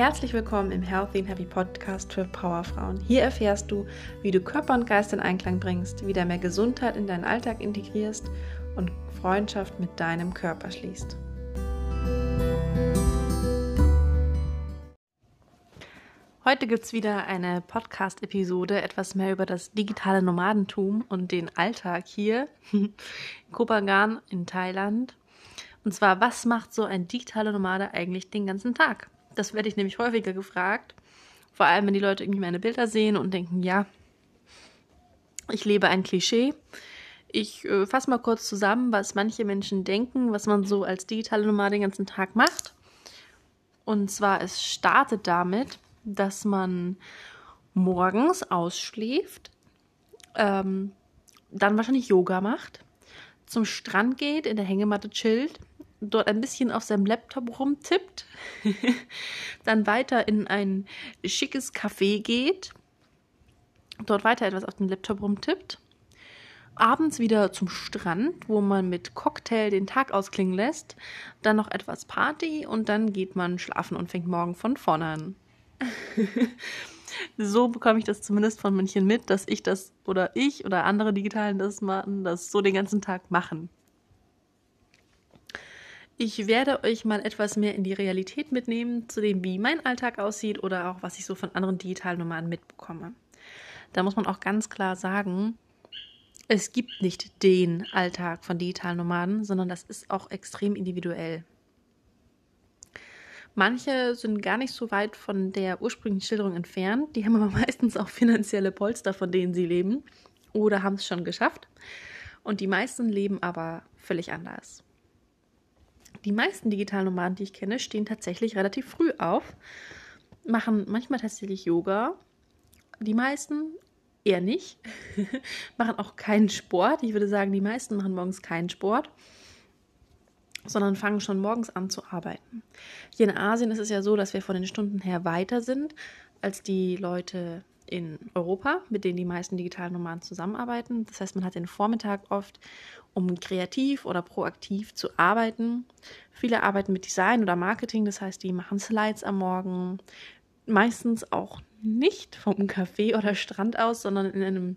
Herzlich willkommen im Healthy and Happy Podcast für Powerfrauen. Hier erfährst du, wie du Körper und Geist in Einklang bringst, wieder mehr Gesundheit in deinen Alltag integrierst und Freundschaft mit deinem Körper schließt. Heute gibt es wieder eine Podcast-Episode, etwas mehr über das digitale Nomadentum und den Alltag hier in Kopangan in Thailand. Und zwar, was macht so ein digitaler Nomade eigentlich den ganzen Tag? Das werde ich nämlich häufiger gefragt. Vor allem, wenn die Leute irgendwie meine Bilder sehen und denken, ja, ich lebe ein Klischee. Ich äh, fasse mal kurz zusammen, was manche Menschen denken, was man so als digitale Nomade den ganzen Tag macht. Und zwar, es startet damit, dass man morgens ausschläft, ähm, dann wahrscheinlich Yoga macht, zum Strand geht, in der Hängematte chillt, dort ein bisschen auf seinem Laptop rumtippt, dann weiter in ein schickes Café geht, dort weiter etwas auf dem Laptop rumtippt, abends wieder zum Strand, wo man mit Cocktail den Tag ausklingen lässt, dann noch etwas Party und dann geht man schlafen und fängt morgen von vorne an. so bekomme ich das zumindest von München mit, dass ich das oder ich oder andere Digitalen das machen, das so den ganzen Tag machen. Ich werde euch mal etwas mehr in die Realität mitnehmen, zu dem, wie mein Alltag aussieht oder auch was ich so von anderen digitalen Nomaden mitbekomme. Da muss man auch ganz klar sagen, es gibt nicht den Alltag von digitalen Nomaden, sondern das ist auch extrem individuell. Manche sind gar nicht so weit von der ursprünglichen Schilderung entfernt, die haben aber meistens auch finanzielle Polster, von denen sie leben oder haben es schon geschafft. Und die meisten leben aber völlig anders. Die meisten digitalen Nomaden, die ich kenne, stehen tatsächlich relativ früh auf, machen manchmal tatsächlich Yoga. Die meisten eher nicht, machen auch keinen Sport. Ich würde sagen, die meisten machen morgens keinen Sport, sondern fangen schon morgens an zu arbeiten. Hier in Asien ist es ja so, dass wir von den Stunden her weiter sind als die Leute in Europa, mit denen die meisten digitalen Nomaden zusammenarbeiten. Das heißt, man hat den Vormittag oft, um kreativ oder proaktiv zu arbeiten. Viele arbeiten mit Design oder Marketing, das heißt, die machen Slides am Morgen, meistens auch nicht vom Café oder Strand aus, sondern in einem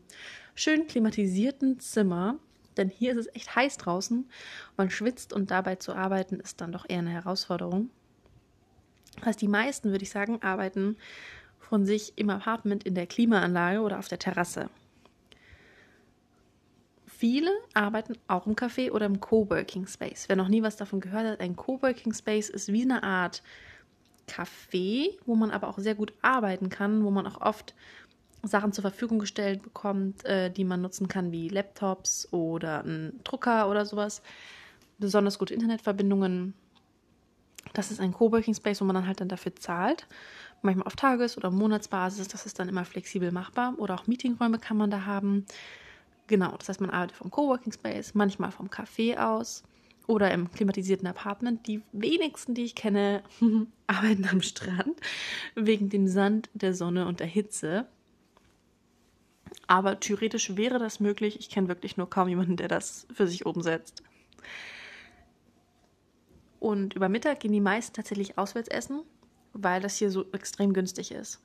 schön klimatisierten Zimmer. Denn hier ist es echt heiß draußen. Man schwitzt und dabei zu arbeiten ist dann doch eher eine Herausforderung. Heißt, die meisten, würde ich sagen, arbeiten von sich im Apartment in der Klimaanlage oder auf der Terrasse. Viele arbeiten auch im Café oder im Coworking Space. Wer noch nie was davon gehört hat, ein Coworking Space ist wie eine Art Café, wo man aber auch sehr gut arbeiten kann, wo man auch oft Sachen zur Verfügung gestellt bekommt, äh, die man nutzen kann, wie Laptops oder einen Drucker oder sowas. Besonders gute Internetverbindungen. Das ist ein Coworking Space, wo man dann halt dann dafür zahlt manchmal auf Tages- oder Monatsbasis. Das ist dann immer flexibel machbar. Oder auch Meetingräume kann man da haben. Genau, das heißt, man arbeitet vom Coworking Space, manchmal vom Café aus oder im klimatisierten Apartment. Die wenigsten, die ich kenne, arbeiten am Strand wegen dem Sand, der Sonne und der Hitze. Aber theoretisch wäre das möglich. Ich kenne wirklich nur kaum jemanden, der das für sich umsetzt. Und über Mittag gehen die meisten tatsächlich auswärts essen weil das hier so extrem günstig ist.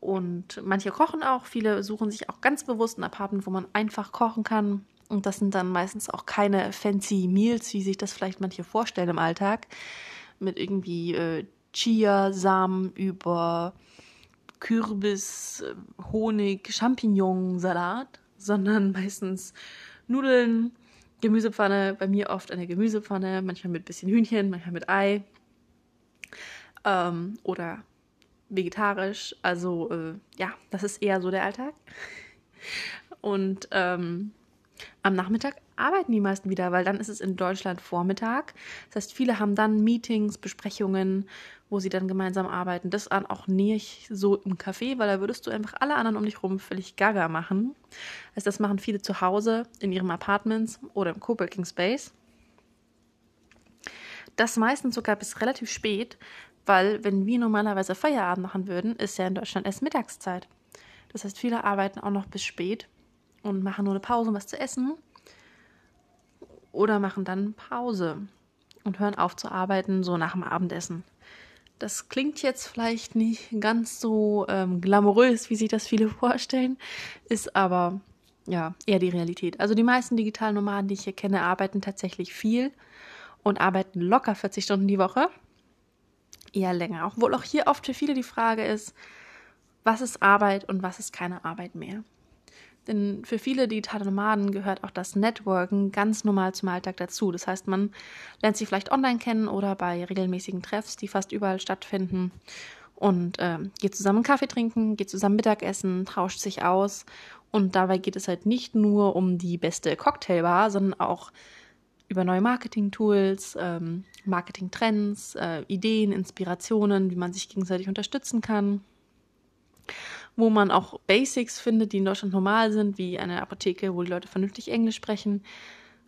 Und manche kochen auch, viele suchen sich auch ganz bewusst ein Apartment, wo man einfach kochen kann. Und das sind dann meistens auch keine fancy Meals, wie sich das vielleicht manche vorstellen im Alltag, mit irgendwie äh, Chia-Samen über Kürbis, äh, Honig, Champignon-Salat, sondern meistens Nudeln, Gemüsepfanne, bei mir oft eine Gemüsepfanne, manchmal mit bisschen Hühnchen, manchmal mit Ei ähm, oder vegetarisch. Also äh, ja, das ist eher so der Alltag. Und ähm, am Nachmittag arbeiten die meisten wieder, weil dann ist es in Deutschland Vormittag. Das heißt, viele haben dann Meetings, Besprechungen, wo sie dann gemeinsam arbeiten. Das an auch nicht so im Café, weil da würdest du einfach alle anderen um dich rum völlig gaga machen. Also das machen viele zu Hause in ihrem Apartments oder im Coworking Space. Das meistens sogar bis relativ spät, weil wenn wir normalerweise Feierabend machen würden, ist ja in Deutschland erst Mittagszeit. Das heißt, viele arbeiten auch noch bis spät und machen nur eine Pause, um was zu essen. Oder machen dann Pause und hören auf zu arbeiten, so nach dem Abendessen. Das klingt jetzt vielleicht nicht ganz so ähm, glamourös, wie sich das viele vorstellen, ist aber ja eher die Realität. Also die meisten digitalen Nomaden, die ich hier kenne, arbeiten tatsächlich viel und arbeiten locker 40 Stunden die Woche. Eher länger. Obwohl auch hier oft für viele die Frage ist, was ist Arbeit und was ist keine Arbeit mehr. Denn für viele digitale Nomaden gehört auch das Networken ganz normal zum Alltag dazu. Das heißt, man lernt sie vielleicht online kennen oder bei regelmäßigen Treffs, die fast überall stattfinden. Und äh, geht zusammen Kaffee trinken, geht zusammen Mittagessen, tauscht sich aus. Und dabei geht es halt nicht nur um die beste Cocktailbar, sondern auch über neue Marketing-Tools, ähm, Marketing-Trends, äh, Ideen, Inspirationen, wie man sich gegenseitig unterstützen kann wo man auch Basics findet, die in Deutschland normal sind, wie eine Apotheke, wo die Leute vernünftig Englisch sprechen.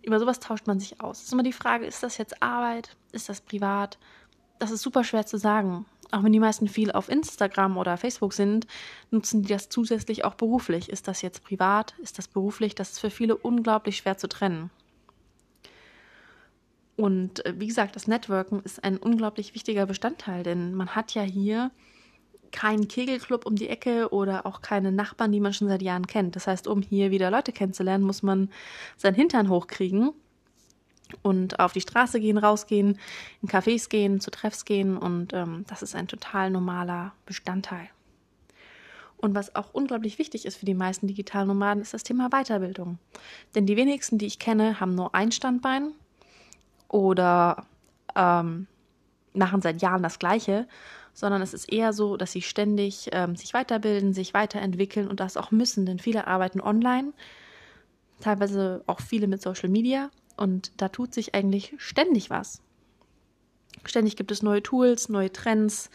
Über sowas tauscht man sich aus. Es ist immer die Frage, ist das jetzt Arbeit? Ist das privat? Das ist super schwer zu sagen. Auch wenn die meisten viel auf Instagram oder Facebook sind, nutzen die das zusätzlich auch beruflich. Ist das jetzt privat? Ist das beruflich? Das ist für viele unglaublich schwer zu trennen. Und äh, wie gesagt, das Networken ist ein unglaublich wichtiger Bestandteil, denn man hat ja hier keinen Kegelclub um die Ecke oder auch keine Nachbarn, die man schon seit Jahren kennt. Das heißt, um hier wieder Leute kennenzulernen, muss man seinen Hintern hochkriegen und auf die Straße gehen, rausgehen, in Cafés gehen, zu Treffs gehen und ähm, das ist ein total normaler Bestandteil. Und was auch unglaublich wichtig ist für die meisten digitalen Nomaden, ist das Thema Weiterbildung. Denn die wenigsten, die ich kenne, haben nur ein Standbein oder ähm, machen seit Jahren das Gleiche, sondern es ist eher so, dass sie ständig ähm, sich weiterbilden, sich weiterentwickeln und das auch müssen, denn viele arbeiten online, teilweise auch viele mit Social Media und da tut sich eigentlich ständig was. Ständig gibt es neue Tools, neue Trends,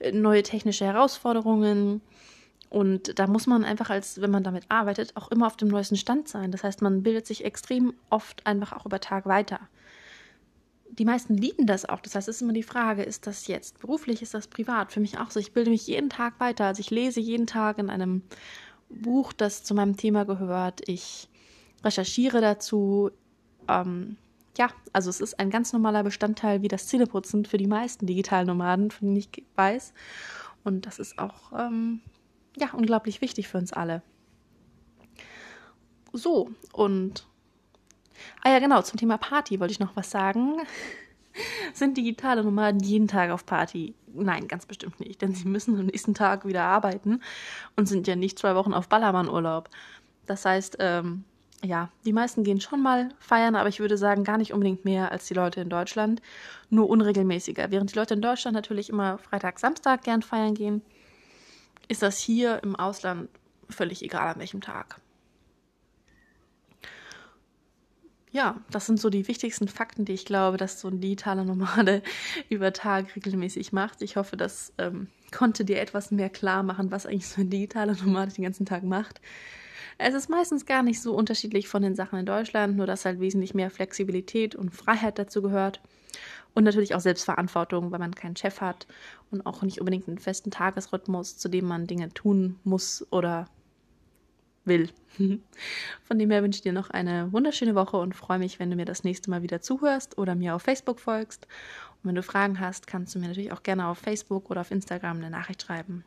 äh, neue technische Herausforderungen. Und da muss man einfach, als wenn man damit arbeitet, auch immer auf dem neuesten Stand sein. Das heißt, man bildet sich extrem oft einfach auch über Tag weiter die meisten lieben das auch. Das heißt, es ist immer die Frage, ist das jetzt beruflich, ist das privat? Für mich auch so. Ich bilde mich jeden Tag weiter. Also ich lese jeden Tag in einem Buch, das zu meinem Thema gehört. Ich recherchiere dazu. Ähm, ja, also es ist ein ganz normaler Bestandteil wie das Zähneputzen für die meisten digitalen Nomaden, von denen ich weiß. Und das ist auch ähm, ja, unglaublich wichtig für uns alle. So, und Ah ja, genau, zum Thema Party wollte ich noch was sagen. Sind digitale Nomaden jeden Tag auf Party? Nein, ganz bestimmt nicht, denn sie müssen am nächsten Tag wieder arbeiten und sind ja nicht zwei Wochen auf Ballermann-Urlaub. Das heißt, ähm, ja, die meisten gehen schon mal feiern, aber ich würde sagen, gar nicht unbedingt mehr als die Leute in Deutschland, nur unregelmäßiger. Während die Leute in Deutschland natürlich immer Freitag, Samstag gern feiern gehen, ist das hier im Ausland völlig egal an welchem Tag. Ja, das sind so die wichtigsten Fakten, die ich glaube, dass so ein digitaler Nomade über Tag regelmäßig macht. Ich hoffe, das ähm, konnte dir etwas mehr klar machen, was eigentlich so ein digitaler Nomade den ganzen Tag macht. Es ist meistens gar nicht so unterschiedlich von den Sachen in Deutschland, nur dass halt wesentlich mehr Flexibilität und Freiheit dazu gehört. Und natürlich auch Selbstverantwortung, weil man keinen Chef hat und auch nicht unbedingt einen festen Tagesrhythmus, zu dem man Dinge tun muss oder will. Von dem her wünsche ich dir noch eine wunderschöne Woche und freue mich, wenn du mir das nächste Mal wieder zuhörst oder mir auf Facebook folgst. Und wenn du Fragen hast, kannst du mir natürlich auch gerne auf Facebook oder auf Instagram eine Nachricht schreiben.